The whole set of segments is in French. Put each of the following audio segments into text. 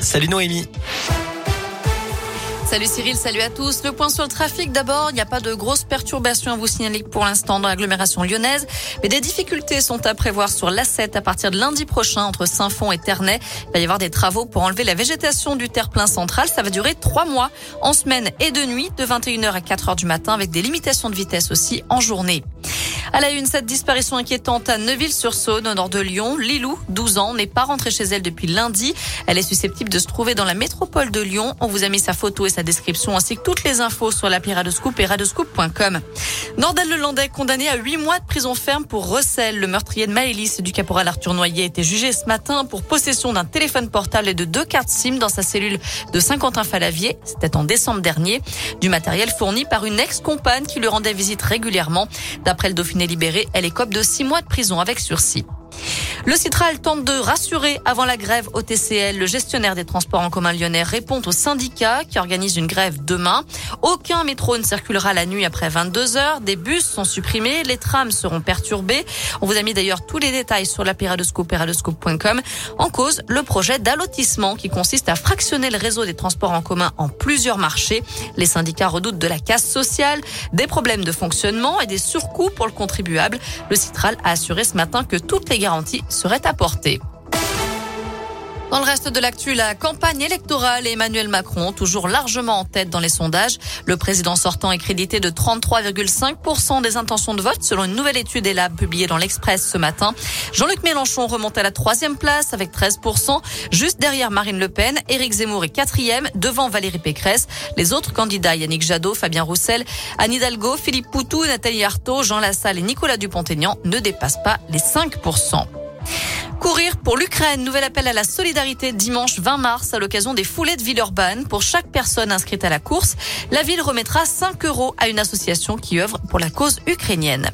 Salut Noémie. Salut Cyril, salut à tous. Le point sur le trafic d'abord, il n'y a pas de grosses perturbations à vous signaler pour l'instant dans l'agglomération lyonnaise, mais des difficultés sont à prévoir sur l'A7 à partir de lundi prochain entre Saint-Fond et Ternay. Il va y avoir des travaux pour enlever la végétation du terre-plein central. Ça va durer trois mois en semaine et de nuit de 21h à 4h du matin avec des limitations de vitesse aussi en journée. À la une, cette disparition inquiétante à Neuville-sur-Saône, au nord de Lyon. Lilou, 12 ans, n'est pas rentrée chez elle depuis lundi. Elle est susceptible de se trouver dans la métropole de Lyon. On vous a mis sa photo et sa description ainsi que toutes les infos sur l'appli Radoscoop et radoscoop.com. Nordal Lelandais, condamné à 8 mois de prison ferme pour recel. Le meurtrier de Maëlys du caporal Arthur Noyer a été jugé ce matin pour possession d'un téléphone portable et de deux cartes SIM dans sa cellule de Saint-Quentin-Falavier. C'était en décembre dernier. Du matériel fourni par une ex-compagne qui lui rendait visite régulièrement. D'après le Dauphiné libérée, elle écope de six mois de prison avec sursis. Le Citral tente de rassurer avant la grève au TCL. Le gestionnaire des transports en commun lyonnais répond au syndicat qui organise une grève demain. Aucun métro ne circulera la nuit après 22 heures. Des bus sont supprimés. Les trams seront perturbés. On vous a mis d'ailleurs tous les détails sur la péradoscope, En cause, le projet d'allotissement qui consiste à fractionner le réseau des transports en commun en plusieurs marchés. Les syndicats redoutent de la casse sociale, des problèmes de fonctionnement et des surcoûts pour le contribuable. Le Citral a assuré ce matin que toutes les garanties serait apportée. Dans le reste de l'actu, la campagne électorale Emmanuel Macron, toujours largement en tête dans les sondages. Le président sortant est crédité de 33,5% des intentions de vote selon une nouvelle étude ELAB publiée dans l'Express ce matin. Jean-Luc Mélenchon remonte à la troisième place avec 13%, juste derrière Marine Le Pen. Éric Zemmour est quatrième, devant Valérie Pécresse. Les autres candidats, Yannick Jadot, Fabien Roussel, Anne Hidalgo, Philippe Poutou, Nathalie Arthaud, Jean Lassalle et Nicolas Dupont-Aignan ne dépassent pas les 5%. Courir pour l'Ukraine. Nouvel appel à la solidarité dimanche 20 mars à l'occasion des foulées de Villeurbanne. Pour chaque personne inscrite à la course, la ville remettra 5 euros à une association qui œuvre pour la cause ukrainienne.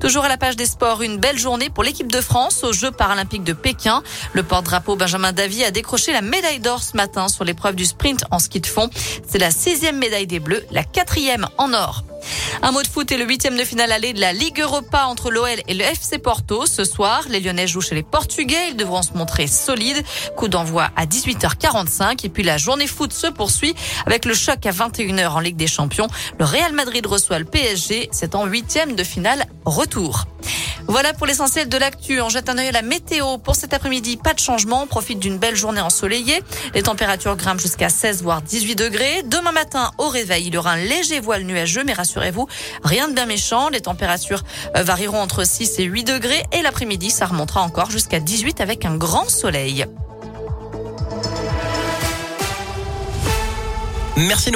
Toujours à la page des sports, une belle journée pour l'équipe de France aux Jeux paralympiques de Pékin. Le porte-drapeau Benjamin Davy a décroché la médaille d'or ce matin sur l'épreuve du sprint en ski de fond. C'est la sixième médaille des Bleus, la quatrième en or. Un mot de foot et le huitième de finale aller de la Ligue Europa entre l'OL et le FC Porto. Ce soir, les Lyonnais jouent chez les Portugais. Ils devront se montrer solides. Coup d'envoi à 18h45. Et puis la journée foot se poursuit avec le choc à 21h en Ligue des Champions. Le Real Madrid reçoit le PSG. C'est en huitième de finale retour. Voilà pour l'essentiel de l'actu. On jette un œil à la météo. Pour cet après-midi, pas de changement. On profite d'une belle journée ensoleillée. Les températures grimpent jusqu'à 16 voire 18 degrés. Demain matin, au réveil, il y aura un léger voile nuageux, mais rassurez-vous, rien de bien méchant. Les températures euh, varieront entre 6 et 8 degrés. Et l'après-midi, ça remontera encore jusqu'à 18 avec un grand soleil. Merci.